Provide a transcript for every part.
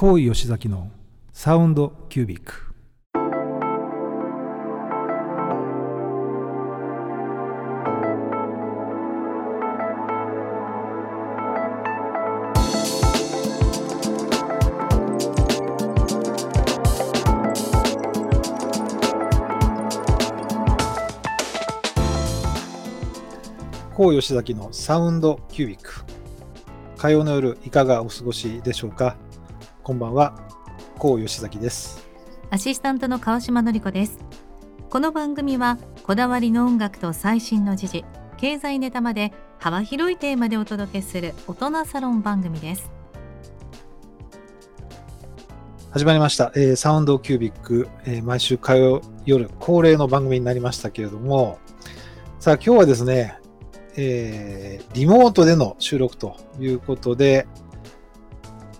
高井吉崎のサウンドキュービック。高吉崎のサウンドキュービック。火曜の夜いかがお過ごしでしょうか？こんばんは。高吉崎です。アシスタントの川島典子です。この番組はこだわりの音楽と最新の時事経済ネタまで幅広いテーマでお届けする大人サロン番組です。始まりました、えーサウンドキュービック、えー毎週火曜夜恒例の番組になりましたけれども。さあ今日はですね、えーリモートでの収録ということで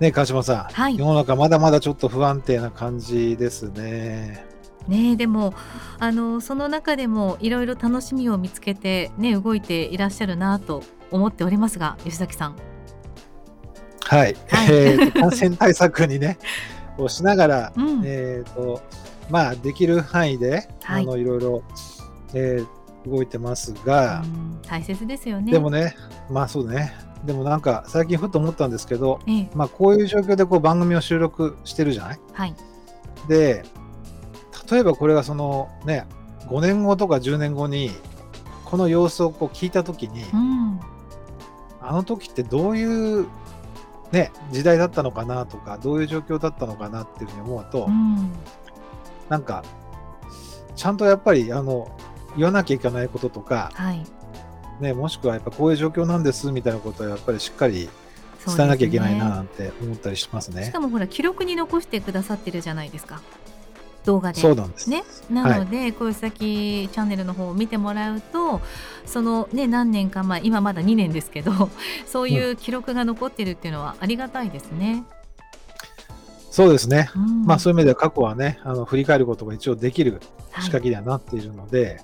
ね川島さん、はい。世の中まだまだちょっと不安定な感じですね。ねえでもあのその中でもいろいろ楽しみを見つけてね動いていらっしゃるなと思っておりますが吉崎さん。はい、はい。えーと感染対策にね をしながら、うん。えーとまあできる範囲で、はい。あのいろいろ、えー動いてますが、うん大切ですよね。でもねまあそうねでもなんか最近ふと思ったんですけどええ。まあこういう状況でこう番組を収録してるじゃない？はい。で例えばこれがそのね5年後とか10年後にこの様子をこう聞いた時に、うん。あの時ってどういうね時代だったのかなとかどういう状況だったのかなっていうふうに思うと、うん。なんかちゃんとやっぱりあの言わなきゃいけないこととか、はいね、もしくはやっぱこういう状況なんですみたいなことはやっぱりしっかり伝えなきゃいけないななんて思ったりしますね。しかもほら記録に残してくださってるじゃないですか動画でそうなんです。ね、なので、こういう先チャンネルの方を見てもらうとそのね何年か前今まだ2年ですけど そういう記録が残ってるっていうのはありがたいですね。そうですね。うんまあそういう意味では過去はね、あの振り返ることが一応できるはい仕掛けにはなっているので、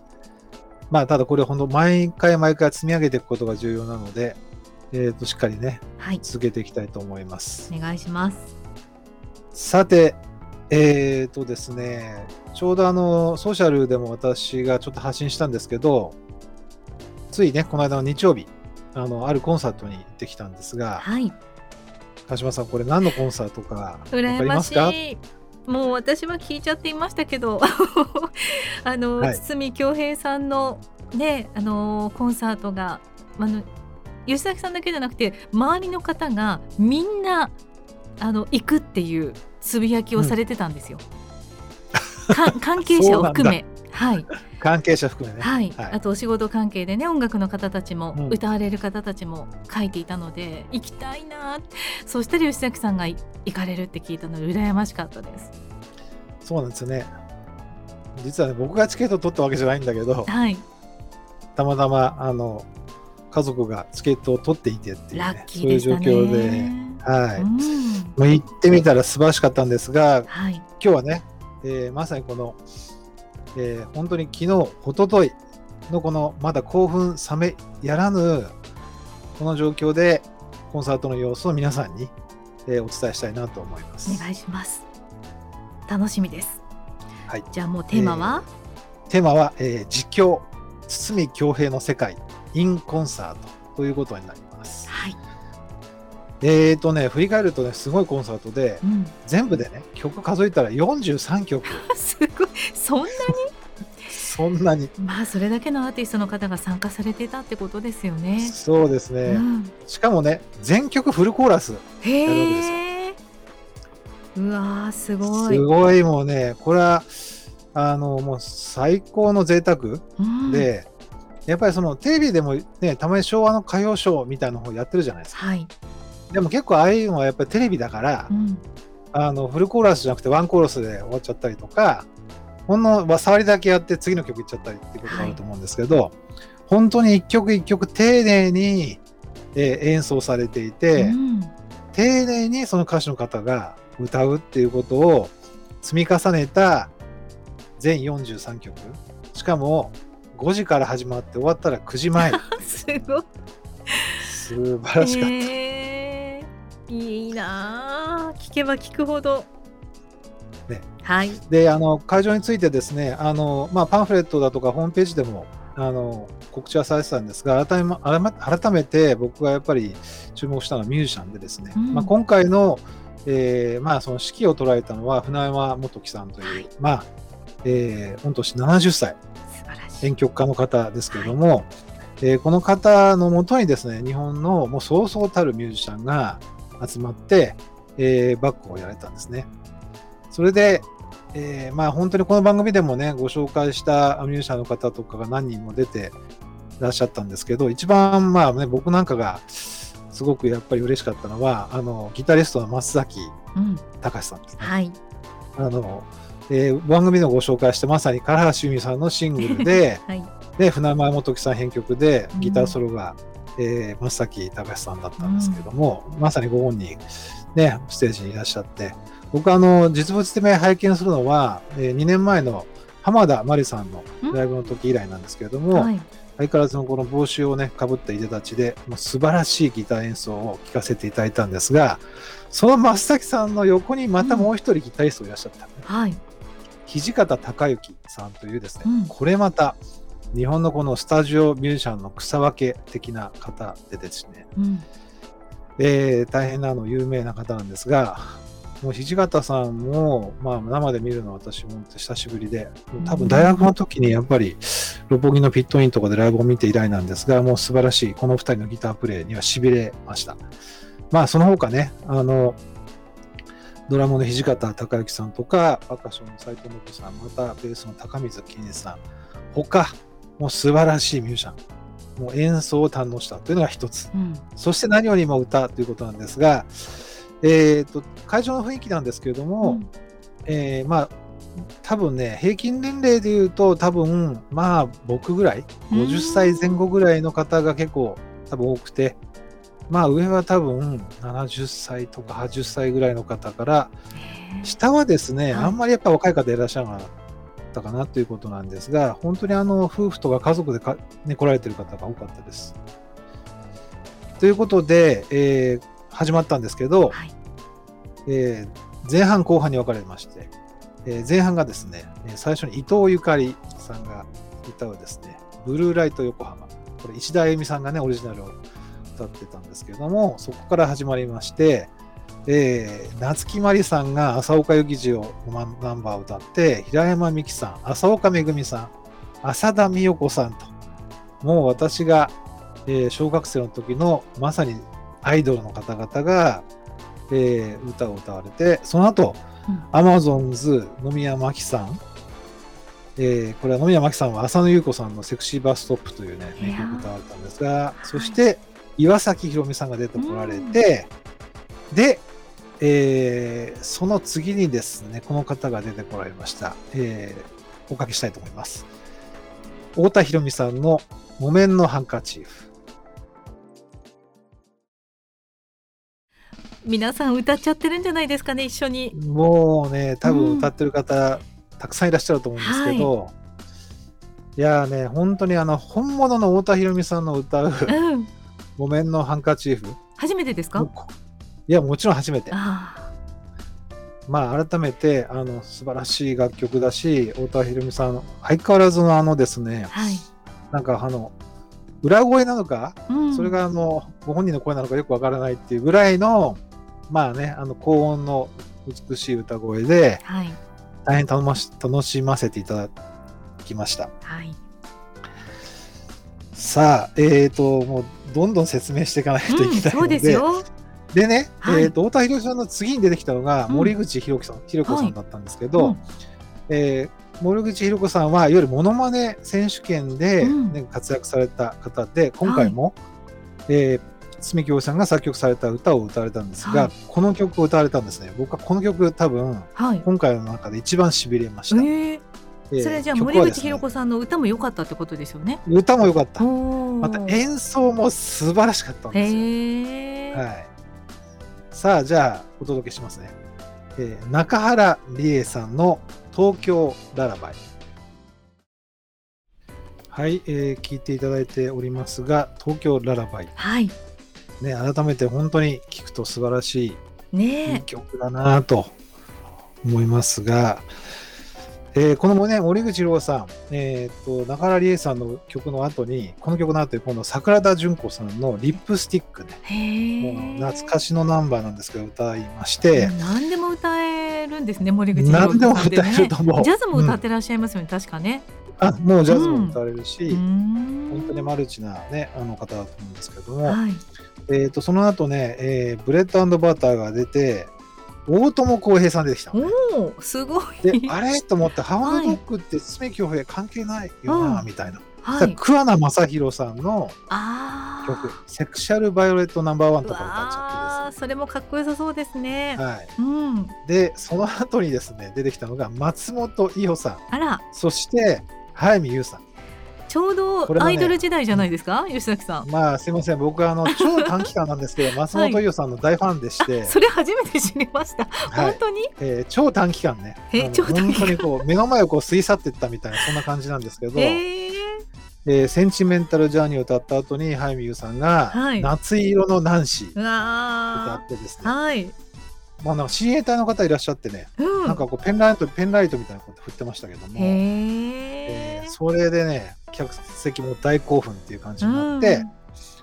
まあただこれ本当毎回毎回積み上げていくことが重要なので、えー、としっかりね、はい、続けていきたいと思います。お願いします。さて、えーとですね、ちょうどあの、ソーシャルでも私がちょっと発信したんですけど、ついね、この間の日曜日、あの、あるコンサートに行ってきたんですが、はい、鹿島さん、これ何のコンサートかわかり羨ましますかい。もう私は聞いちゃっていましたけど あの、はい。堤恭平さんのねあのコンサートがあの吉崎さんだけじゃなくて周りの方がみんなあの行くっていうつぶやきをされてたんですよ。か関係者を含め はい、関係者含めね。はい、はいあとお仕事関係でね音楽の方たちも、うん歌われる方たちも書いていたので行きたいなそしたら吉崎さんがい行かれるって聞いたので羨ましかったです。そうなんですよね。実はね、僕がチケット取ったわけじゃないんだけど、はい、たまたま、あの、家族がチケットを取っていてっていう、ね、そういう状。況で、はい。うんもう行ってみたら素晴らしかったんですが、はい、今日はね、えーまさにこの、えー本当に昨日、一昨日のこのまだ興奮冷めやらぬこの状況でコンサートの様子を皆さんに、えーお伝えしたいなと思います。お願いします。楽しみです。はいじゃあもうテーマは、テーマは、えー実況、堤恭平の世界 in コンサートということになります。はい、えーとね、振り返るとね、すごいコンサートで、うん、全部でね、曲数えたら43曲、すごいそんなそんなに。まあそれだけのアーティストの方が参加されてたってことですよね。そうですね。うん、しかもね、全曲フルコーラス。へやるわけですよえ。うわーすごい。すごいもうね、これは、あの、もう最高の贅沢うん、で、やっぱりそのテレビでもね、たまに昭和の歌謡ショーみたいなのをやってるじゃないですか。はい、でも結構ああいうのはやっぱりテレビだからう、ん、あの、フルコーラスじゃなくてワンコーラスで終わっちゃったりとか、ほんのまあ触りだけやって次の曲いっちゃったりっていうことがあると思うんですけど、本当に一曲一曲丁寧に、えー演奏されていて、うん丁寧にその歌手の方が歌うっていうことを積み重ねた全43曲。しかも5時から始まって終わったら9時前。すごい。素晴らしかった、へいいなあ聞けば聞くほど。ねはい。であの会場についてですねあの、まあ、パンフレットだとかホームページでもあの告知はされてたんですが改め改め改めて僕がやっぱり注目したのはミュージシャンでですね、うんまあ、今回の,、えーまあその指揮を捉えたのは船山元樹さんという、はいまあえー御年70歳。編曲家の方ですけれども、えーこの方のもとにですね日本のもうそうそうたるミュージシャンが集まって、えーバックをやられたんですね。それで、えーまあ本当にこの番組でもねご紹介したミュージシャンの方とかが何人も出ていらっしゃったんですけど一番まあね僕なんかがすごくやっぱり嬉しかったのはあのギタリストの松崎うん。隆さんですね。はい。あのえー番組でもご紹介してまさに唐橋由美さんのシングルで はい。で船山元樹さん編曲でうんギターソロが、えー松崎隆さんだったんですけども、まさにご本人ねステージにいらっしゃって。僕あの実物で拝見するのは、え2年前の浜田真理さんのライブの時以来なんですけれども、はい。相変わらずのこの帽子をねかぶったいでたちでもう素晴らしいギター演奏を聴かせていただいたんですがその松崎さんの横にまたもう一人ギタリストがいらっしゃった、はい。土方隆之さんというですね、うん。これまた日本のこのスタジオミュージシャンの草分け的な方でですね、うん。えー大変なあの有名な方なんですが、もう土方さんも、まあ、生で見るのは私も久しぶりで、多分大学の時にやっぱり六本木のピットインとかでライブを見て以来なんですが、もう素晴らしい、この二人のギタープレイには痺れました。まあ、その他ね、あの、ドラムの土方隆之さんとか、パーカッションの斉藤信さん、またベースの高水健一さん、他、もう素晴らしいミュージシャン、もう演奏を堪能したというのが一つ。うん。そして何よりも歌ということなんですが、えー、と会場の雰囲気なんですけれども、うん。えーまあ多分ね平均年齢でいうと多分まあ僕ぐらい50歳前後ぐらいの方が結構多分多くてまあ上は多分70歳とか80歳ぐらいの方から下はですね、はい。あんまりやっぱ若い方いらっしゃらなかったかなということなんですが本当にあの夫婦とか家族でか、ね、来られてる方が多かったです。ということで、えー始まったんですけど、はい。えー前半後半に分かれまして、えー前半がですね、えー最初に伊藤ゆかりさんが歌うですね、ブルーライト横浜。これ石田あゆみさんがね、オリジナルを歌ってたんですけれども、そこから始まりまして、えー夏木マリさんが朝岡幸二をナンバーを歌って、平山美樹さん、朝岡めぐみさん、浅田美代子さんと、もう私が、えー小学生の時のまさにアイドルの方々が、えー歌を歌われて、その後、うん。アマゾンズ野宮真紀さん、えーこれは野宮真紀さんは浅野ゆう子さんのセクシーバーストップというね、名曲を歌われたんですが、ーそして岩崎宏美さんが出てこられて、で、えーその次にですね、この方が出てこられました。えーおかけしたいと思います。太田博美さんの木綿のハンカチーフ。皆さん歌っちゃってるんじゃないですかね、一緒に。もうね、多うん分歌ってる方、たくさんいらっしゃると思うんですけど、い、やーね、本当にあの、本物の太田博美さんの歌ううん。木綿のハンカチーフ。初めてですか？いや、もちろん初めて。あまあ、改めて、あの、素晴らしい楽曲だし、太田博美さん、相変わらずのあのですねあ。、はい。なんかあの、裏声なのか、うんそれがあの、ご本人の声なのかよくわからないっていうぐらいの、まあね、あの、高音の美しい歌声で、はい。大変楽まし楽しませていただきました。はい。さあ、えーと、もうどんどん説明していかないといけないので、うん、そうですよ。でね、はいえーと、太田博さんの次に出てきたのが、うん森口博子さん、博子さんだったんですけど、うんえー森口博子さんはいわゆるモノマネ選手権で、うんね活躍された方で、今回も、えー住京さんが作曲された歌を歌われたんですが、はいこの曲を歌われたんですね。僕はこの曲多分、はい。今回の中で一番しびれました。えーえーそれじゃあ森口博子さんの歌も良かったってことですよね。歌も良かった。おまた演奏も素晴らしかったんですよ。はい。さあ、じゃあ、お届けしますね。えー中原理恵さんの東京ララバイ。はい、えー聞いていただいておりますが、東京ララバイ。はい。ね、改めて本当に聞くと素晴らしいいいね曲だなと思いますが、えーこのね、森口郎さん、えーと、中原理恵さんの曲の後に、この曲の後に、今度、桜田淳子さんのリップスティックね、もうえ懐かしのナンバーなんですけど、歌いまして、何でも歌えるんですね森口さんってね。歌えると思う。ジャズも歌っうんてらっしゃいますよね、確かね。あもうジャズも歌われるし、うーん。本当にマルチな、ね、あの方だと思うんですけども、はい。えー、とその後ね、えーブレッドバターが出て、大友康平さん出てきたのね、おおすごい。で、あれ？と思って、ハウンドドッグって堤恭平関係ないよな、うんみたいな。はい。桑名正宏さんのあ曲ー「セクシャル・バイオレット・ナンバーワン」うとか歌っちゃわーそれもかっこよさそうですねってですね。はい、うん。で、その後にですね、出てきたのが松本伊代さん、あら。そして早見優さん。ちょうどアイドル時代じゃないですか、吉崎さん。まあ、すいません、僕はあの 超短期間なんですけど、松本伊代さんの大ファンでして、それ初めて知りました、はい。本当に？えー超短期間ね、え超短期間。本当にこう目の前をこう過ぎ去っていったみたいな、そんな感じなんですけど、へええーセンチメンタル・ジャーニーを歌った後に、早見優さんが、はい。夏色のナンシー。う歌わってですね、ーはい、まあ、なんか親衛隊の方いらっしゃってね、うん、なんかこうペンライト、ペンライトみたいなこと振ってましたけども、へええーそれでね、客席も大興奮っていう感じになって、うん。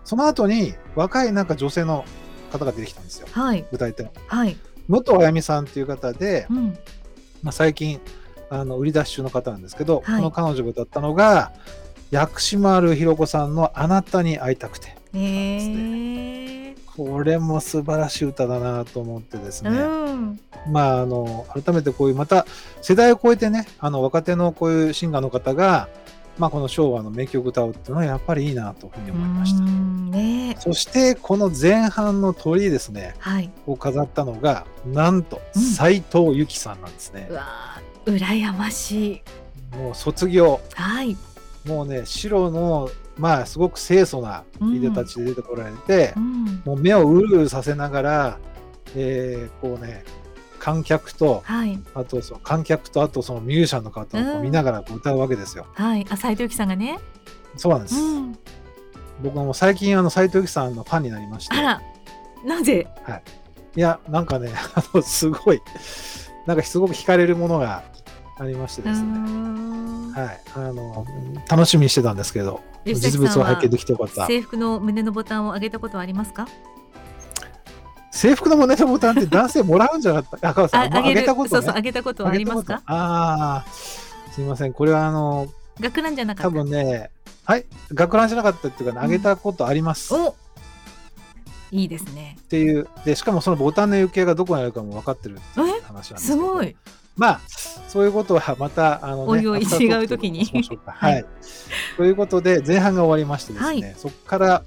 その後に若いなんか女性の方が出てきたんですよ、はい。歌い手の。はい、元あやみさんっていう方で、うん、まあ、最近あの売り出し中の方なんですけど、はい。この彼女が歌ったのが薬師丸ひろ子さんの「あなたに会いたくてへえ」これも素晴らしい歌だなと思ってですね、うん。まああの改めてこういうまた世代を超えてねあの若手のこういうシンガーの方が、まあ、この昭和の名曲を歌うっていうのはやっぱりいいなというふうに思いました。う。んね。そしてこの前半の鳥ですねはい。を飾ったのがなんとうん。斎藤由貴さんなんですね。う。わー羨ましい。もう卒業。はい。もうね白のまあすごく清楚ないでたちで出てこられてう、ん。もう目をうるうるさせながら、えーこうね観客とはい。あとその観客とあとそのミュージシャンの方を見ながらこう歌うわけですよ。はい。あ斉藤由貴さんがね。そうなんです。うん。僕はもう最近あの斉藤由貴さんのファンになりまして、あら。なぜ？いやなんかねあのすごいなんかすごく惹かれるものがありましてうですね。んはい、あの楽しみにしてたんですけど、実物を拝見できてよかった。制服の胸のボタンを上げたことはありますか？制服の胸のボタンって男性もらうんじゃなかった？あ、川さん、あげたことね。そうそう上げたことはありますか？あああ、すみません。これはあの、学ランじゃなか多った分ね、はい、学ランじゃなかったっていうか、ね、うんあげたことあります。っおいいですねていう、で、しかもそのボタンの行方がどこにあるかも分かってるっていう話なんです。すごい。まあ、そういうことはまた、あの、ね、おいおい違う時に。はい はい。ということで、前半が終わりましてですね、はい。そこから、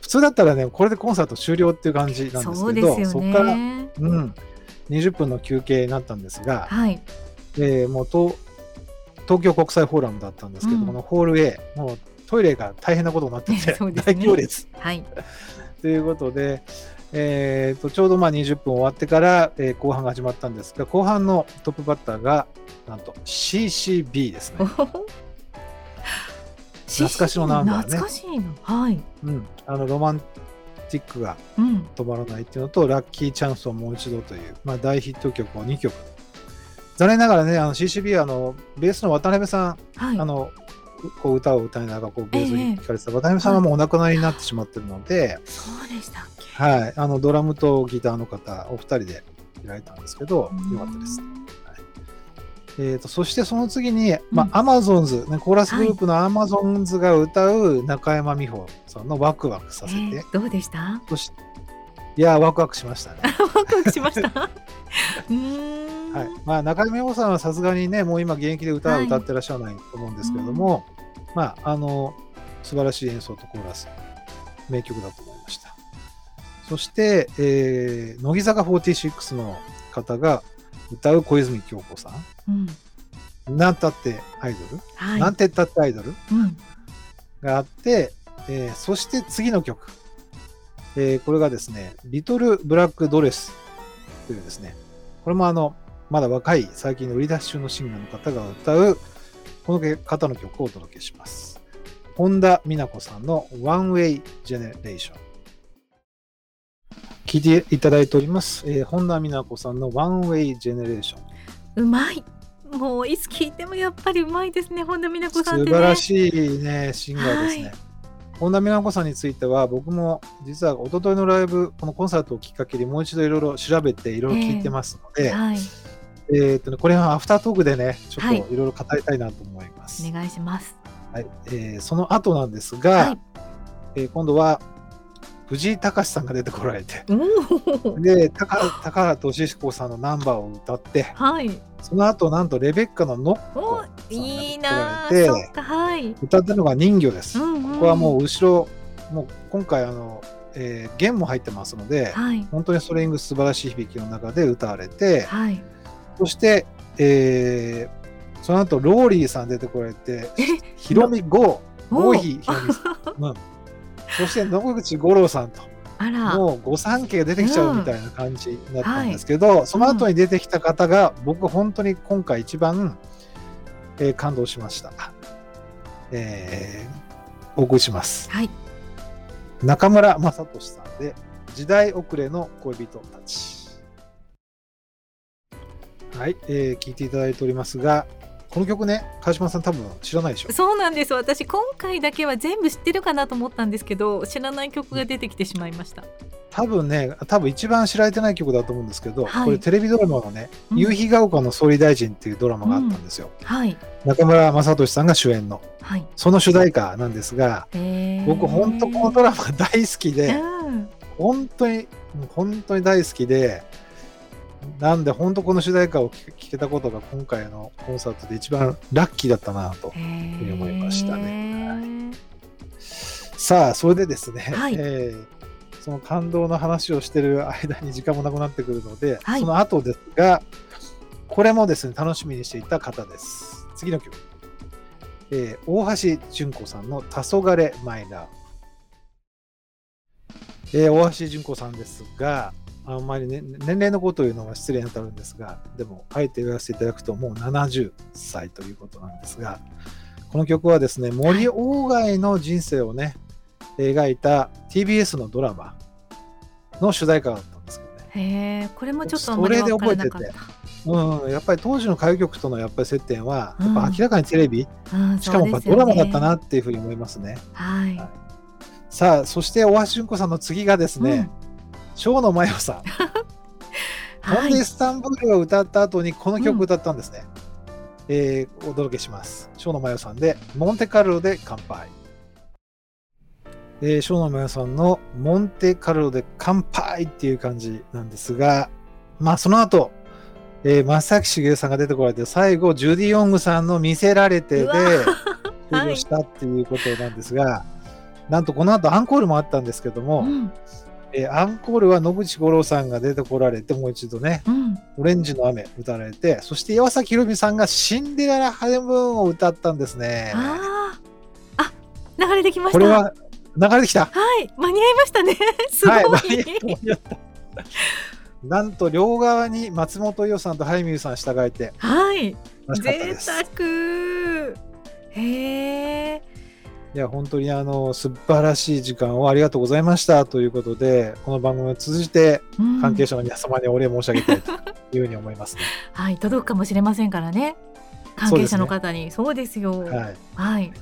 普通だったらね、これでコンサート終了っていう感じなんですけど、そこから、ねうん、20分の休憩になったんですが、はい。えーもう東東京国際フォーラムだったんですけど、うん。このホール A、もうトイレが大変なことになってて、ね。大行列。はい。ということで、えーとちょうどまあ20分終わってから、えー後半が始まったんですが、後半のトップバッターが、なんと CCB ですね。懐かしのナンバーね。懐かしいのはい。うん、あのロマンティックがうん。止まらないっていうのと、ラッキーチャンスをもう一度という、まあ、大ヒット曲を2曲。残念ながらね、あの CCB はあのベースの渡辺さん、はい。あのこう歌を歌いながらこうベースええ。に聴かれてた渡辺さんはもうお亡くなりになってしまってるので、そうでしたはい、あのドラムとギターの方お二人でいられたんですけど、よかったです。えー、とそしてその次に、まあ、アマゾンズ、ね、コーラスグループのアマゾンズが歌う中山美穂さんのワクワクさせて、えーどうでした？そしていや、ワクワクしましたね。ワクワクしました？はい。まあ、中山美穂さんはさすがにね、もう今現役で歌ははい。歌ってらっしゃらないと思うんですけれども、まあ、あの、素晴らしい演奏とコーラス、名曲だと思いました。そして、えー乃木坂46の方が歌う小泉京子さうん。ん、なんたってアイドル、はい。なんてったってアイドル？うん。があって、えーそして次の曲、えーこれがですね、リトル・ブラック・ドレスというですね、これもあの、まだ若い最近の売り出し中のシンガーの方が歌う、この方の曲をお届けします。本田美奈子さんの One Way Generation。聞いていただいております、えー本田美奈子さんの One Way Generation。うまい。もういつ聞いてもやっぱりうまいですね本田美奈子さんってね。素晴らしいね、シンガーですね。はい。本田美奈子さんについては、僕も実は一昨日のライブ、このコンサートをきっかけにもう一度いろいろ調べて、いろいろ聞いてますので、はい。えーっとね、これはアフタートークでね、ちょっはい。といろいろ語りたいなと思います。お願いします。はい。えーその後なんですが、はい。えー今度は藤井隆さんが出てこられて、で高高原俊彦さんのナンバーを歌って、はい。その後なんとレベッカのノッコいいなてはい。歌ってるのが人魚です。うんうんここはもう後ろ、もう今回あの、えー弦も入ってますので、はい。本当にストリングス素晴らしい響きの中で歌われて、はい。そして、えーその後ローリーさん出てこられて、えひろみゴー、おゴー。ヒひろみさん、うん、そして野口五郎さんと、あらもう御三家が出てきちゃうみたいな感じになったんですけど、その後に出てきた方が、僕本当に今回一番、えー感動しました。えーお送りします。はい中村雅俊さんで時代遅れの恋人たち。はい、えー聞いていただいておりますが、この曲ね、川島さん多分知らないでしょ。そうなんです。私今回だけは全部知ってるかなと思ったんですけど知らない曲が出てきてしまいました。多分ね、多分一番知られてない曲だと思うんですけど、はい。これテレビドラマのね、うん。夕日が丘の総理大臣っていうドラマがあったんですよ。はい。中村雅俊さんが主演の、はい。その主題歌なんですが、えー。僕本当このドラマ大好きで、うん。本当に、本当に大好きで、なんで本当この主題歌を聴けたことが今回のコンサートで一番ラッキーだったなと。思いましたねさあ、それでですね、はいえーその感動の話をしてる間に時間もなくなってくるので、はいその後ですが、これもですね、楽しみにしていた方です。次の曲。えー大橋純子さんの「黄昏マイラー」えー大橋純子さんですが、あんまり、ね、年齢のことを言うのは失礼に当たるんですが、でも、あえて言わせていただくと、もう70歳ということなんですが、この曲はですね、森鴎外の人生をね、描いた TBS のドラマの主題歌だったんですけどね。へえこれもちょっとあんまり分からなかっそれでうん、やっぱり当時の歌謡曲とのやっぱり接点は、うん。やっぱ明らかにテレビ、た、うん、しかもドラマだったなっていうふうに思いますね。はい、はい。さあ、そして大橋純子さんの次がですね、生野真世さん。うんほんで、スタンブールを歌った後にこの曲を歌ったんですね。えーお届けします。生野真世さんで、モンテカルロで乾杯。えー、生野真世さんのモンテカルロで乾杯っていう感じなんですが、まあその後、えー、松崎しげるさんが出てこられて、最後、ジュディ・オングさんの見せられてで終了したっていうことなんですが、なんとこの後アンコールもあったんですけども、うんえーアンコールは野口五郎さんが出てこられて、もう一度ね、うん、オレンジの雨歌われて、そして岩崎宏美さんがシンデレラ・ハネムーンを歌ったんですね。あー。あ流れてきました。これは流れてきた。はい。間に合いましたね。すごい、はい、なんと両側に松本伊代さんと早見優さん従えて、はい。贅す。沢。へえいや、本当にあの素晴らしい時間をありがとうございました。ということで、この番組を通じて関係者の皆様にお礼申し上げたいというふうに思いますね。はい届くかもしれませんからね。関係者の方に。そうですよ。はい。はい。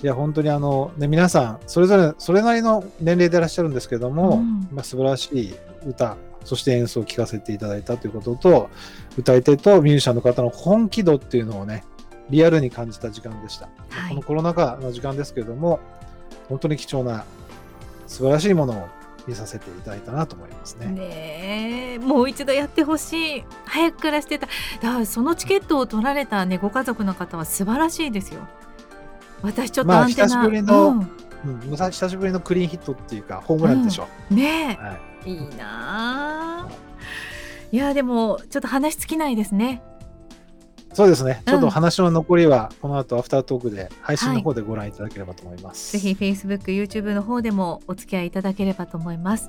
いや、本当にあの、ね、皆さん、それぞれ、それなりの年齢でいらっしゃるんですけども、うん。まあ、素晴らしい歌、そして演奏を聴かせていただいたということと、歌い手とミュージシャンの方の本気度っていうのをね、リアルに感じた時間でした。はい。このコロナ禍の時間ですけれども、本当に貴重な、素晴らしいものを見させていただいたなと思いますね。ねえ。もう一度やってほしい。早くからしてた。だからそのチケットを取られたねご家族の方は素晴らしいですよ。私ちょっとまあアンテナ、久しぶりのうん。うん、久しぶりのクリーンヒットっていうか、ホームランでしょ。ねはい。えいいなあ。いやでもちょっと話尽きないですねそうですね。うん。ちょっと話の残りは、この後アフタートークで配信の方でご覧いただければと思います。ぜひ Facebook、YouTube の方でもお付き合いいただければと思います。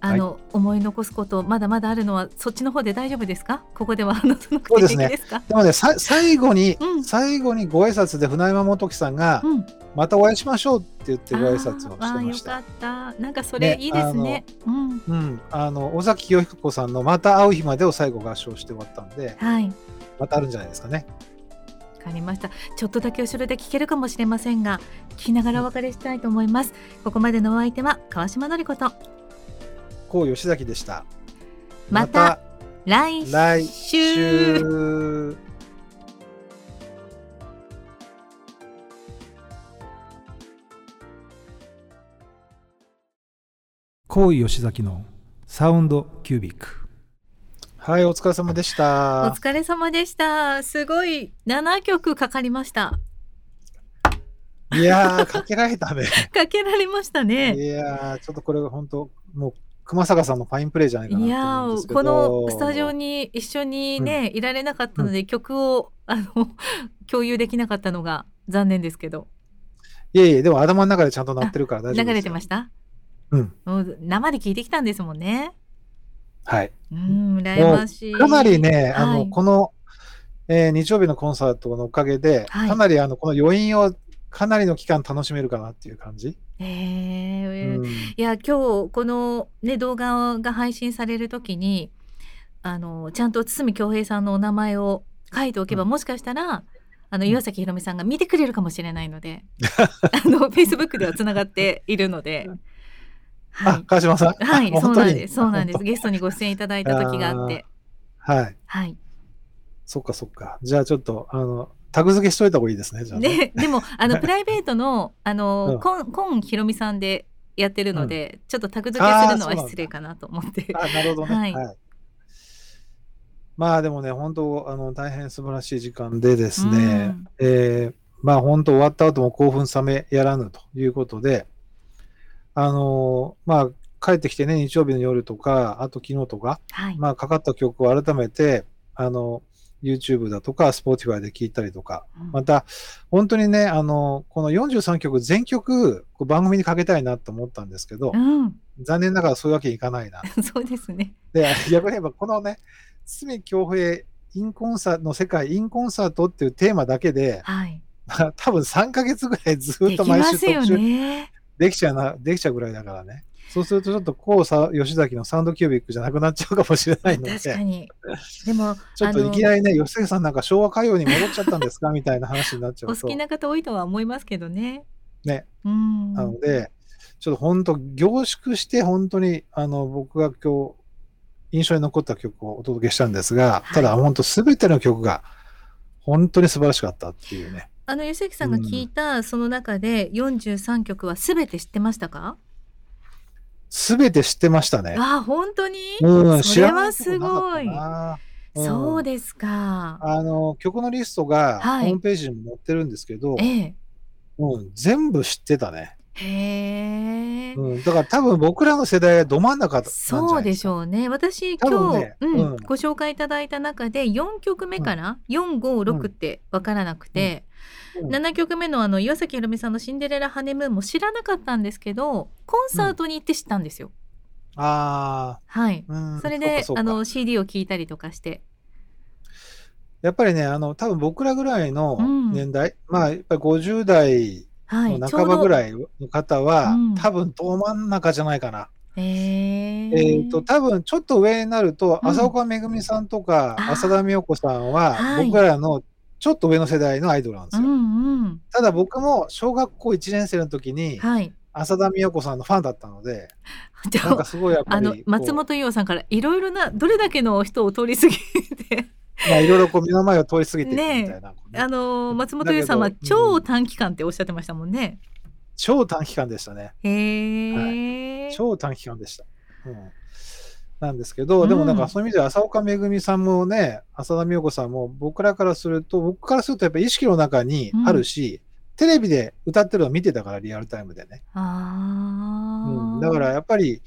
あの、思い残すことまだまだあるのはそっちの方で大丈夫ですか？ここでは話さなくてそうですかでもね、さ最後に、うん。最後にご挨拶で船山元樹さんが、うん。またお会いしましょうって言ってご挨拶をしてあーあーよました。かった。なんかそれねいいですね。うん。うん、あの尾崎清彦さんの「また会う日まで」を最後合唱して終わったんで。はいまたあるんじゃないですかね。わかりました。ちょっとだけ後ろで聞けるかもしれませんが聞きながらお別れしたいと思います。ここまでのお相手は川島のりこと。こう吉崎でした。また来週。来週。高井吉崎のサウンドキュービックはいお疲れ様でしおた。疲れ様でした。すごい7曲かかりました。いやーかけられたね。かけられましたね。いやーちょっとこれが本当もう熊坂さんのファインプレーじゃないかいやなと思うんですーこ。のスタジオに一緒にね、いられなかったので、曲をあの 共有できなかったのが残念ですけど。いやいやでも頭の中でちゃんと鳴ってるから大丈夫ですよ。流れてました？うん。もう生で聞いてきたんですもんねはい。うん羨ましい。かなりね、あの、はい。この、えー日曜日のコンサートのおかげで、はい。かなりあの、この余韻をかなりの期間楽しめるかなっていう感じ。えーうん。いや今日この、ね、動画が配信される時にあのちゃんと堤恭平さんのお名前を書いておけば、うん。もしかしたらあの岩崎宏美さんが見てくれるかもしれないので あの Facebook ではつながっているので。はあい、川島さん？はい、あそうなんです。そうなんです。ゲストにご出演いただいた時があって、はい。はい。そっかそっか。じゃあちょっと、あの、タグ付けしといた方がいいですね。じゃあね、で、でも、あの、プライベートの、あの、うんコン、コンひろみさんでやってるので、ちょっとタグ付けするのは失礼かなと思って。あ、なるほどね。はいはい。まあでもね、本当、あの、大変素晴らしい時間でですね、うんえーまあ本当終わった後も興奮冷めやらぬということで、あのまあ帰ってきてね、日曜日の夜とか、あと昨日とか、はい。まあかかった曲を改めて、あの、YouTube だとか、Spotify で聴いたりとか、うんまた、本当にね、あの、この43曲全曲、番組にかけたいなと思ったんですけど、うん、残念ながらそういうわけにいかないな。そうですね。で、逆に言えば、このね、堤恭平インコンサートの世界インコンサートっていうテーマだけで、はい。まあ多分3ヶ月ぐらいずっと毎週特集ね。できちゃうな、できちゃうぐらいだからね。そうするとちょっとこうさ、吉崎のサウンドキュービックじゃなくなっちゃうかもしれないので、確かに。でも、ちょっといきなりね、吉崎さんなんか昭和歌謡に戻っちゃったんですか？みたいな話になっちゃうとお好き、な方多いとは思いますけどね。ね。うん。なので、ちょっと本当、凝縮して本当に、あの、僕が今日、印象に残った曲をお届けしたんですが、いただ本当すべての曲が、本当に素晴らしかったっていうね。あの、吉崎さんが聞いた、その中で43曲はすべて知ってましたか？すべて知ってましたね。あ、本当に？うん、それはすごいそうですか。あの、曲のリストがはいホームページにも載ってるんですけど、ええ。うん、全部知ってたね。へえ。うん、だから多分僕らの世代はど真ん中そうでし。ょうね。私多今日、うんうんご紹介いただいた中で4曲目から4、5、6って分からなくて、うん7曲目のあの岩崎宏美さんの「シンデレラ・ハネムーン」も知らなかったんですけどコンサートに行って知ったんですよ。あはい。あ、うん、それであの CD を聴いたりとかして。やっぱりね、あの、多分僕らぐらいのうん年代、まあ、やっぱり50代はい。の半ばぐらい。いの方は、うん多分ど真ん中じゃないかな。へえ。えっ、と、多分ちょっと上になると、うん浅岡めぐみさんとか、浅田美代子さんは、はい僕らのちょっと上の世代のアイドルなんですうよ。んうん。ただ僕も小学校1年生の時に、はい。浅田美代子さんのファンだったので、じゃなんかすごいやっぱりあの松本伊代さんからいろいろなどれだけの人を通り過ぎて まあいろいろこう目の前を通り過ぎてみたいな。あの松本伊代さんは超短期間っておっしゃってましたもんね。超短期間でしたね。へえ、超短期間でした。うん、なんですけど、でもなんうんかそういう意味では浅岡めぐみさんもね、浅田美代子さんも僕らからすると、僕からするとやっぱり意識の中にあるし、テレビで歌ってるのを見てたから、リアルタイムでね。うん、だからやっぱり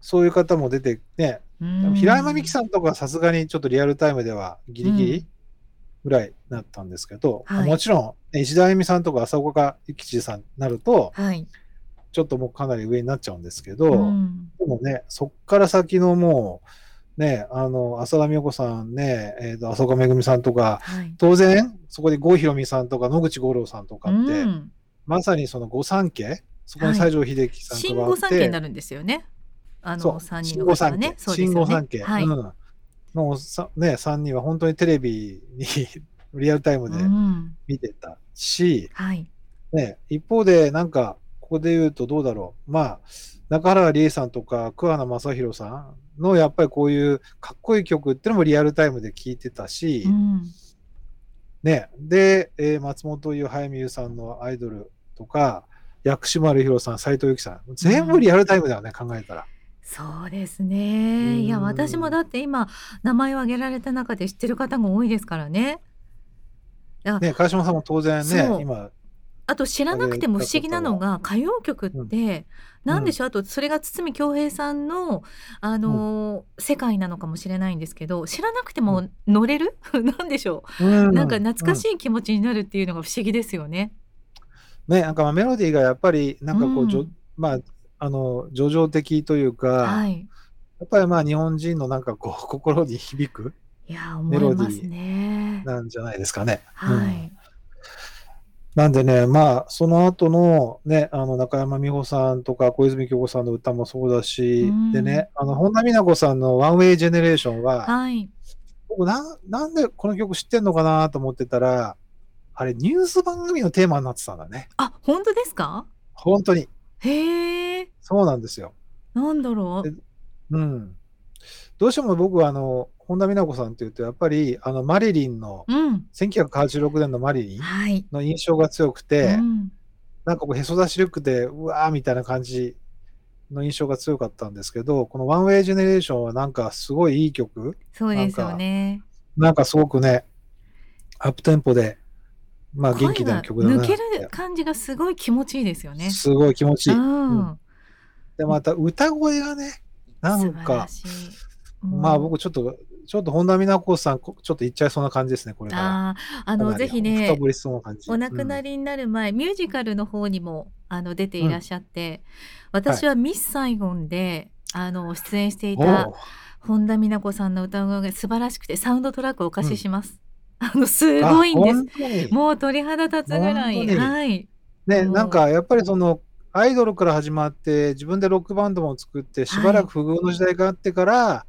そういう方も出てね、うん。平山美樹さんとかはさすがにちょっとリアルタイムではギリギリぐらいだったんですけど、はい。もちろん、ね、石田あゆみさんとか浅岡幸吉さんになると、はい。ちょっともうかなり上になっちゃうんですけど、うん。でもね、そっから先のもう、ね、あの、浅田美代子さんね、えっ、と、浅岡めぐみさんとか、はい。当然、そこで郷ひろみさんとか野口五郎さんとかって、うん。まさにその御三家、そこに西城秀樹さん新があって、御三家になるんですよね。あの三人新の方がね。新御三家、はい。うん、のさね、3人は本当にテレビに リアルタイムでうん。見てたし、はい。ね、一方で、なんか、ここで言うとどうだろう。まあ、中原理恵さんとか桑名正宏さんのやっぱりこういうかっこいい曲ってのもリアルタイムで聴いてたし、うんね、で、えー松本優、早見優さんのアイドルとか、薬師丸ひろさん、斎藤由貴さん、全部リアルタイムだよね、考えたら。そうですね。いや、うん私もだって今、名前を挙げられた中で知ってる方が多いですからね。あね、川島さんも当然ね今、あと知らなくても不思議なのが歌謡曲って、なんでしょう？あとそれが堤恭平さんの、あのー世界なのかもしれないんですけど知らなくても乗れる？なんでしょう、うなんか懐かしい、い気持ちになるっていうのが不思議ですよね。ね、なんかまあメロディーがやっぱり、なんかこう、じょうんまあ、あの、叙情的というか、はい。やっぱりまあ日本人のなんかこう、心に響くいや思いますね。なんじゃないですかね。うん。はい。なんでね、まあ、その後のね、あの、中山美穂さんとか小泉京子さんの歌もそうだし、うんでね、あの、本田美奈子さんのワンウェイジェネレーションは、はい。僕な、なんでこの曲知ってんのかなと思ってたら、あれ、ニュース番組のテーマになってたんだね。あ本当ですか？本当に。へえ。そうなんですよ。なんだろう。うん。どうしても僕は、あの、本田美奈子さんっていうと、やっぱり、あの、マリリンの、うん。1986年のマリリンはい。の印象が強くて、うんなんかこうへそ出しルックで、うわーみたいな感じの印象が強かったんですけど、このワンウェイジェネレーションはなんかすごいいい曲、そうですよね。なんかすごくね、アップテンポで、まあ元気な曲だな抜ける感じがすごい気持ちいいですよね。すごい気持ちいい。うん。で、また歌声がね、なんか、まあ僕ちょっと、ちょっと本田美奈子さん、こちょっと言っちゃいそうな感じですね、これから。ああ、あのぜひね。お亡くなり。りになる前、ミュージカルの方にもあの出ていらっしゃって、私はミスサイゴンであの出演していおたう本田美奈子さんの歌声が素晴らしくて、サウンドトラックをお貸しします。あのすごいんです。もう鳥肌立つぐらい。はい。ね、なんかやっぱりそのアイドルから始まって自分でロックバンドも作ってしばらく不遇の時代があってから、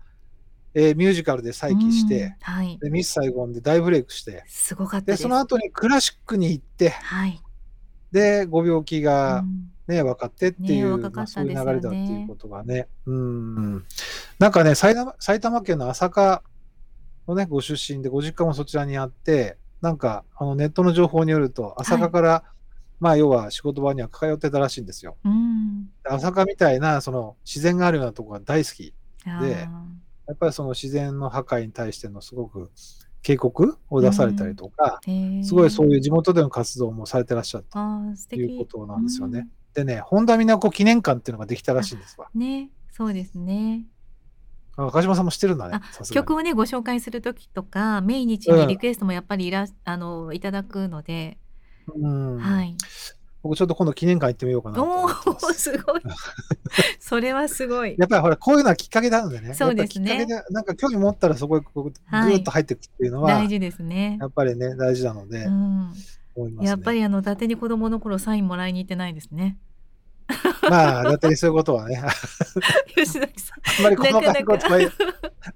えーミュージカルで再起して、うんはい。でミス・サイゴンで大ブレイクしてすごかったで。その後にクラシックに行ってはい。でご病気うが、んね分かってっていう、ねまあ、そういう流れだっていうことがねうんなんかね埼玉埼玉県の朝霞のねご出身でご実家もそちらにあってなんかあのネットの情報によると朝霞から、まあ要は仕事場には通ってたらしいんですよ。うん。朝霞みたいなその自然があるようなところが大好き。あでやっぱりその自然の破壊に対してのすごく警告を出されたりとか、ーすごいそういう地元での活動もされてらっしゃったあー素と敵いうことなんですよね。でね、本田美奈子記念館っていうのができたらしいんですわ。うんね、そうですね。あ赤島さんも知ってるんだね曲をねご紹介する時とか命日にリクエストもやっぱりいら、あのいただくので、うんはい。僕ちょっと今度記念館行ってみようかなとお思ってますおすごい。それはすごい。やっぱりほらこういうのはきっかけなのでね。そうですねきっかけでなんか興味持ったらそこへぐっと入っていくっていうのは、大事ですねや。っぱりね大事なので、うん。思いますね。やっぱりあの伊達に子供の頃サインもらいに行ってないですね。まあだってそういうことはね、あ 吉崎さんまり細かいことはなか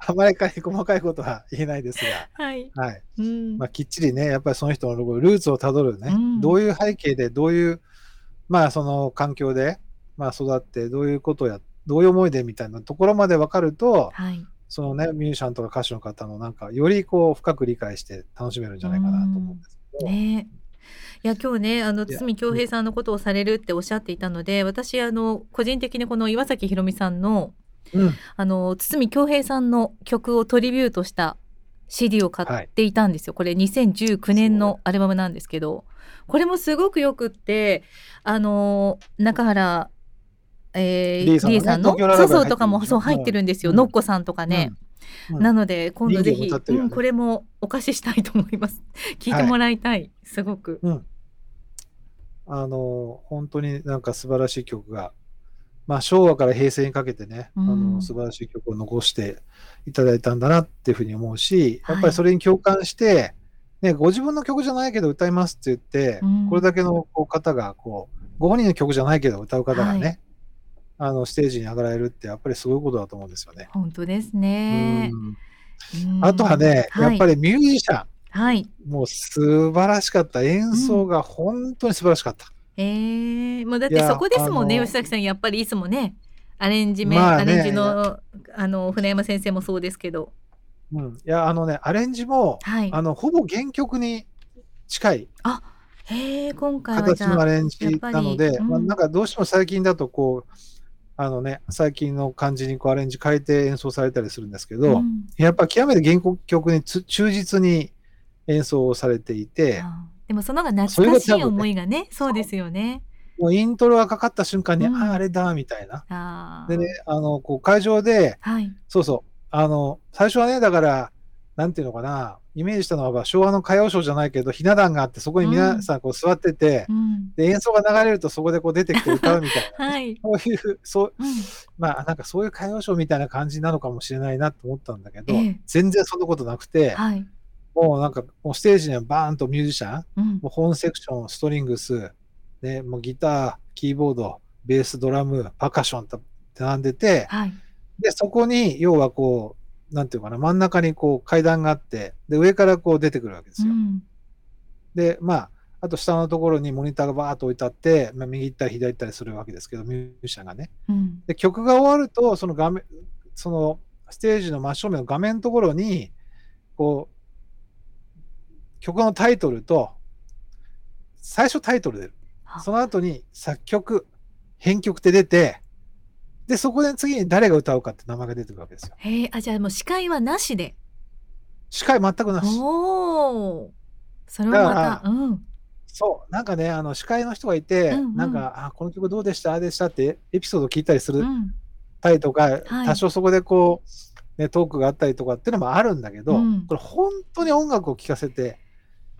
あまり細かいことは言えないですん。はい。が、はい。うん。まあ、きっちりね、やっぱりその人のルーツをたどるね、うんどういう背景で、どういう、まあ、その環境で、まあ、育って、どういうことをや、どういう思いでみたいなところまで分かると、はい。そのね、ミュージシャンとか歌手の方のなんか、よりこう、深く理解して楽しめるんじゃないかなと思うんですけど、ねいや今日ねあの堤恭平さんのことをされるっておっしゃっていたので私あの個人的にこの岩崎宏美さんのうん、あの堤恭平さんの曲をトリビュートした CD を買っていたんですよ、これ2019年のアルバムなんですけど。これもすごくよくってあの中原えー、リエさんのねそうそうとかもそう入ってるんですよ、うんノッコさんとかね、うんなので今度ぜひ、ね。うん、これもお貸ししたいと思います。聞いてもらいたい、すごく。うん。あの、本当になんか素晴らしい曲が、まあ、昭和から平成にかけてね、うん。あの素晴らしい曲を残していただいたんだなっていうふうに思うし、はい。やっぱりそれに共感して、ね、ご自分の曲じゃないけど歌いますって言って、うん。これだけのこう方がこう、ご本人の曲じゃないけど歌う方がね、はあのステージに上がられるって、やっぱりすごいことだと思うんですよね。本当ですね。うんうんあとはね、やっぱり、りミュージシャン、はい。もう素晴らしかった。演奏が本当に素晴らしかった。ええもうだってそこですもんね、吉崎さん、やっぱりいつもね、アレンジメ、まあねアレンジの、あの、船山先生もそうですけど。うん、いや、あのね、アレンジも、はい。あのほぼ原曲に近いへえ、今回はじ形のアレンジなので、うんまあ、なんかどうしても最近だとこう、あのね、最近の感じにこうアレンジ変えて演奏されたりするんですけど、うんやっぱ極めて原曲につ忠実に演奏をされていて、あでもその方が懐かしい思いがね、そうですよね。もうイントロがかかった瞬間に、うんああ、あれだ、みたいな。でね、あの、こう会場で、はい。そうそう、あの、最初はね、だから、なんていうのかな、イメージしたのは昭和の歌謡ショーじゃないけど、ひな壇があって、そこに皆さんこう座ってて、うん。で、演奏が流れるとそこでこう出てきて歌うみたいな。はい。そういう、そう、うん。まあなんかそういう歌謡ショーみたいな感じなのかもしれないなと思ったんだけど、ええ全然そんなことなくて、はい。もうなんかもうステージにはバーンとミュージシャン、うん。もうホーンセクション、ストリングス、ね、もうギター、キーボード、ベース、ドラム、パーカッションと並んでて、はい。で、そこに要はこう、なんていうかな、真ん中にこう階段があって、で、上からこう出てくるわけですよ。うん。で、まあ、あと下のところにモニターがバーッと置いてあって、まあ、右行ったり左行ったりするわけですけど、ミュージシャンがね。うん。で、曲が終わると、その画面、そのステージの真正面の画面のところに、こう、曲のタイトルと、最初タイトル出る。あその後に作曲、編曲って出て、で、そこで次に誰が歌うかって名前が出てくるわけですよ。へえ、あ、じゃあもう司会はなしで。司会全くなし。おお。それはまた、うん。そう、なんかね、あの司会の人がいて、うんうんなんか、あ、この曲どうでした、ああでした？ってエピソードを聞いたりするうん。たりとか、はい多少そこでこう、ね、トークがあったりとかっていうのもあるんだけど、うんこれ本当に音楽を聴かせて、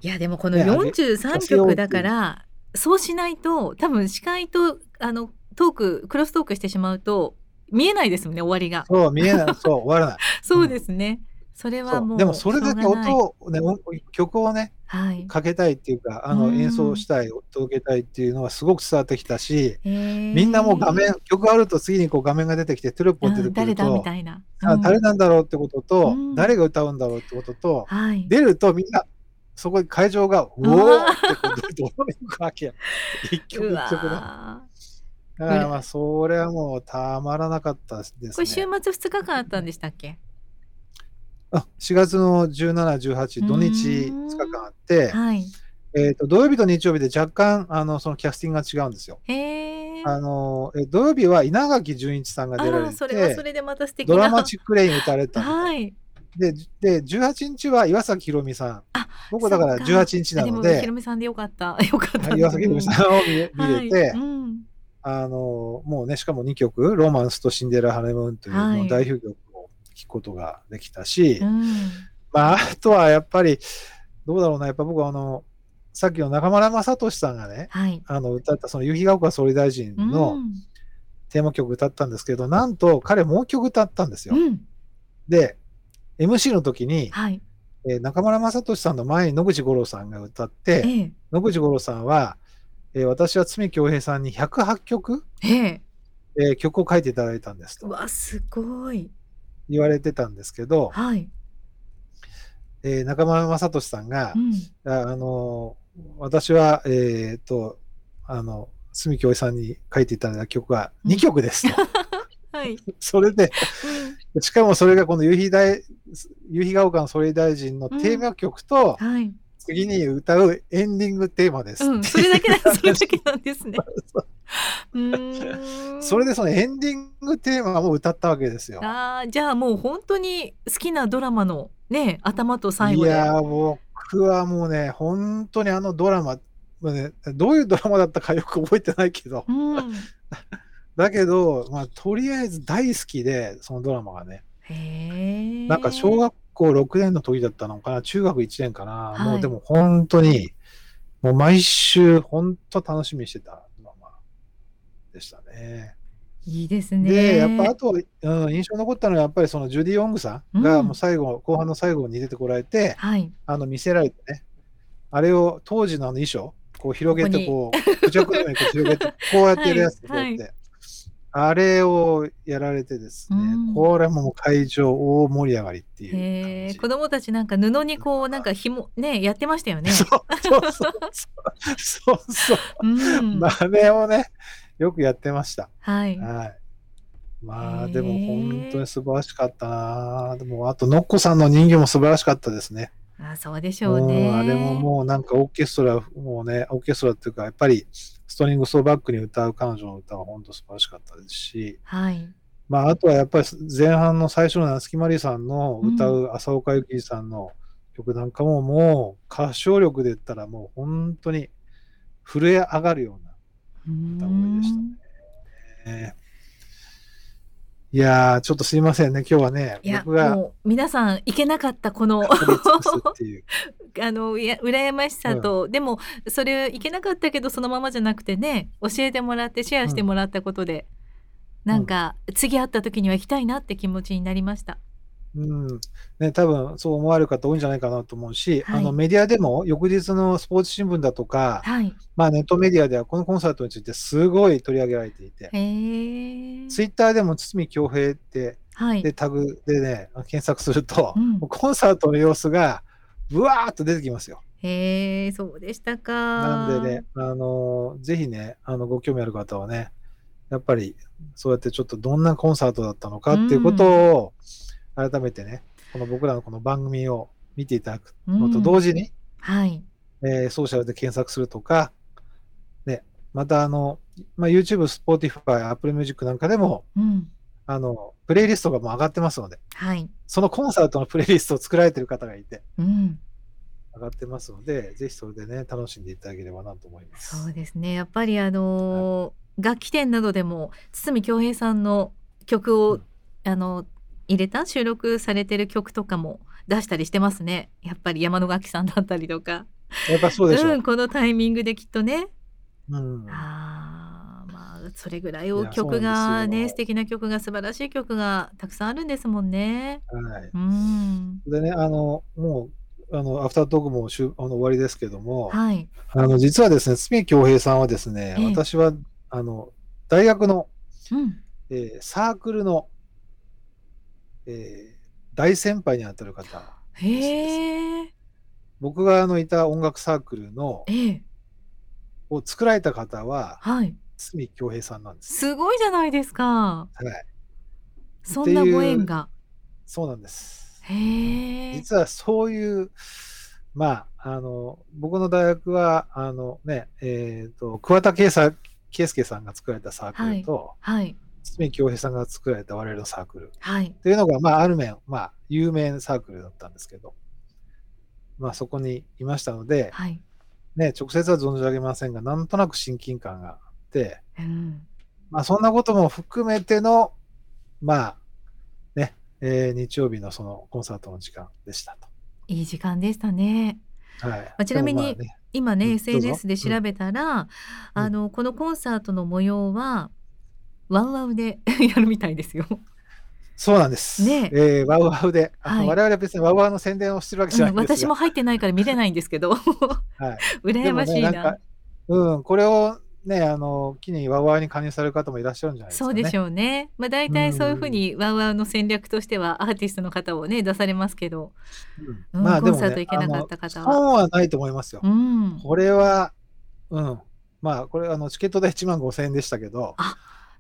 いやでもこのねあげ43曲だから、そうしないと多分司会とあのトーククロストークしてしまうと見えないですもんね終わりが。そう、見えない、そう、終わらない。そうですね。それはもうでもそれだけ音を、ね、音曲をね、はい。かけたいっていうか、あのうん演奏したい、届けたいっていうのはすごく伝わってきたし、みんなもう画面、曲があると次にこう画面が出てきて、テロップが出てくるうん誰だみと、たいな。あうん誰なんだろうってことと、うん誰が歌うんだろうってことと、はい。出るとみんな、そこに会場が、うおーってこう、どういくわけや。一曲う一曲の。だわからまあ、それはもうたまらなかったですね。ーこれ週末2日間あったんでしたっけ？あ4月の17、18、土日うん2日間あって、はい。えーと土曜日と日曜日で若干あのそのキャスティングが違うんですよ。あのえ土曜日は稲垣潤一さんが出られあーそれはそて、れでまた素敵な。ドラマチックレイン歌われたはい。でで、18日は岩崎宏美さん。あ僕だからそっか18日なのあでもひでろ、みさんでよかった。よかった。岩崎宏美さんを見れて、はいうんあの、もうね、しかも2曲、ロマンスとシンデレラ・ハネムーンというはいもう代表曲を聴くことができたし、うんまあ、あとはやっぱり、どうだろうな、やっぱ僕はあの、さっきの中村雅俊さんがね、はい。あの、歌ったその夕日が丘総理大臣のうんテーマ曲歌ったんですけど、なんと彼もう一曲歌ったんですよ。うんで、MC の時に、はい。えー中村雅俊さんの前に野口五郎さんが歌って、ええ野口五郎さんは、えー私は渥美恭平さんに108曲、ええ。えー曲を書いていただいたんですとうわすごい。言われてたんですけど、はい。えー中村雅俊さんがう、ん。ああのー私は、えーと、あの、住京平さんに書いていただいた曲は2曲ですと。はい。それで、しかもそれがこの夕日大、夕日が丘の総理大臣のテーマ曲と、はい。次に歌うエンディングテーマです。うん。それだけだ。それだけなんですね。それでそのエンディングテーマも歌ったわけですよ。ああ、じゃあもう本当に好きなドラマのね、頭と最い後で。やー、僕はもうね、本当にあのドラマ、まあね、どういうドラマだったかよく覚えてないけど、うん。だけど、まあ、とりあえず大好きで、そのドラマがね、へえ。なんか小学校6年の時だったのかな、中学1年かな、はい。もうでも本当に、もう毎週、本当楽しみにしてたままでしたね。いいですね。で、やっぱあと、うん、印象に残ったのは、やっぱりそのジュディ・オングさんが、うん。もう最後、後半の最後に出てこられて、はい。あの見せられてね、あれを当時のあの衣装、こう広げて、ここう、クジャクのようにこう広げて、こうやってやるやつで、こうはい。やって、あれをやられてですね、うんこれも会場大盛り上がりっていう感じ。子供たちなんか布にこうなんか紐ねやってましたよね。そうそうそうそう。そうそう。うん。真似をね、よくやってました。はい。はい。まあ、でも本当に素晴らしかったな。でも、あと、ノッコさんの人形も素晴らしかったですね。あ、そうでしょうね。うんあれももうなんかオーケストラ、もうね、オーケストラっていうか、やっぱりストリングスをバックに歌う彼女の歌は本当素晴らしかったですし、はい。まあ、あとはやっぱり前半の最初の夏木マリさんの歌う浅岡由紀さんの曲なんかももう歌唱力で言ったらもう本当に震え上がるような歌声でしたね。ねいやー、ちょっとすいませんね、今日はね、いや僕がもう皆さん行けなかったこの。あのいや羨ましさと、でもそれ行けなかったけどそのままじゃなくてね教えてもらってシェアしてもらったことで、なんか次会った時には行きたいなって気持ちになりました。うんね、多分そう思われる方多いんじゃないかなと思うし、はいあのメディアでも翌日のスポーツ新聞だとか、はい。まあ、ネットメディアではこのコンサートについてすごい取り上げられていて、へえ。ツイッターでも堤恭平ってはい。でタグでね、検索すると、うんコンサートの様子がぶわーっと出てきますよ。へえ、そうでしたか。なんでね、あのぜひね、あのご興味ある方はね、やっぱりそうやってちょっとどんなコンサートだったのかっていうことを改めてね、この僕らのこの番組を見ていただくのと同時に、はい。えーソーシャルで検索するとか、ね、またあの、まあ、YouTube、Spotify、Apple Music なんかでも、うん。あの、プレイリストがもう上がってますので、はい。そのコンサートのプレイリストを作られてる方がいて、うん。上がってますので、ぜひそれでね、楽しんでいただければなと思います。そうですね。やっぱりあのー楽器店などでも堤恭平さんの曲を、うんあの入れた収録されてる曲とかも出したりしてますね。やっぱり山野楽器さんだったりとか。やっぱそうでしょう。ん、このタイミングできっとね。うん。あーまあそれぐらいを曲がね素敵な曲が素晴らしい曲がたくさんあるんですもんね。はい。うん。でね、あの、もう、あの、アフタートークもしゅあの終わりですけども、はい。あの、実はですね、堤恭平さんはですね、ええ私は、あの、大学の、うん。えーサークルの、えー大先輩にあたる方、へえ。僕があのいた音楽サークルのええ。を作られた方は、はい。堤恭平さんなんです。すごいじゃないですか。はい。そんなご縁が。そうなんです。へえ。実はそういう、まあ、あの、僕の大学は、あのね、えっ、と、桑田圭介さんが作られたサークルと、はい。堤恭平さんが作られた我々のサークルはい。というのが、まあ、ある面、まあ、有名サークルだったんですけど、まあ、そこにいましたので、はい。ね、直接は存じ上げませんが、なんとなく親近感があって、うん。まあ、そんなことも含めての、まあ、ね、えー日曜日のそのコンサートの時間でしたいい時間でしたね。と。はい。あちなみに今ね、SNS で調べたら、あのこのコンサートの模様はワウワウで やるみたいですよ。そうなんです。ねえーワウワウで、はい我々は別にワウワウの宣伝をしてるわけじゃうなんいんですが、私も入ってないから見れないんですけど、はい、羨ましいな。ねんかうん、これをね、あの、機にワウワウに加入される方もいらっしゃるんじゃないですか、ね。そうでしょうね。まあ大体そういうふうにワウワウの戦略としてはアーティストの方をね出されますけど、う。うんんまあね、コンサート行けなかった方は損はないと思いますよ。うん、これは、うん。まあ、これ、あの、チケット代1万5000円でしたけど、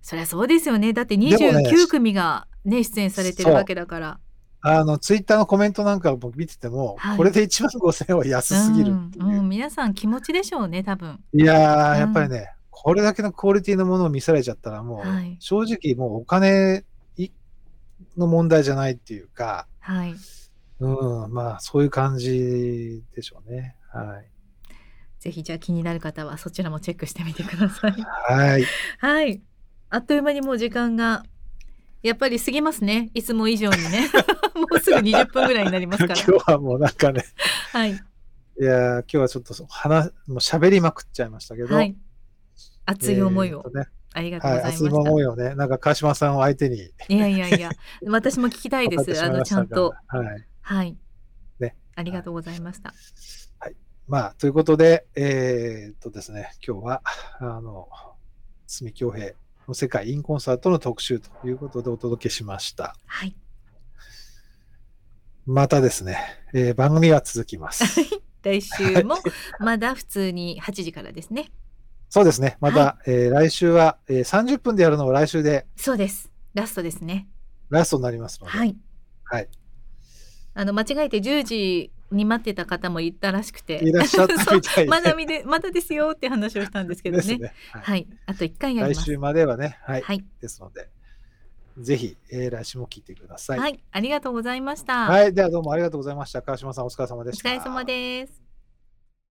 そりゃそうですよね。だってでもね29組がね出演されてるわけだから。あの、ツイッターのコメントなんかを僕見てても、はいこれで1万5000円は安すぎるう。うんうん、皆さん気持ちでしょうね多分。いやー、うんやっぱりね、これだけのクオリティのものを見せられちゃったら、もう、はい正直もうお金いの問題じゃないっていうか、はい。うん、まあ、そういう感じでしょうね。はい。ぜひじゃあ気になる方はそちらもチェックしてみてください。はい。はい。あっという間にもう時間がやっぱり過ぎますね。いつも以上にね。もうすぐ20分ぐらいになりますから。今日はもうなんかね、はい。いやー、今日はちょっと話、もう喋りまくっちゃいましたけど、はい。熱い思いをね、ありがとうはい、ございました。熱い思いをね、なんか川島さんを相手にいやいやいや、私も聞きたいです。あのちゃんと。はい。はい。ね。ありがとうございました。まあ、ということで、えーっとですね、今日は、あの、住京平の世界インコンサートの特集ということでお届けしました。はい。またですね、えー番組は続きます。来週も まだ普通に8時からですね。そうですね、また、えー来週は、えー30分でやるのを来週でそうです。ラストですね。ラストになりますので、はい。はい。あの間違えて10時に待ってた方もいたらしくて、いらっしゃったみたいで。まだ見でまだですよって話をしたんですけどね。ね。はいはい。あと1回やります。来週まではね、はい、はい。ですので、ぜひ、えー来週も聞いてください。はい。ありがとうございました。はい、ではどうもありがとうございました。川島さんお疲れ様おでした。疲れ様です。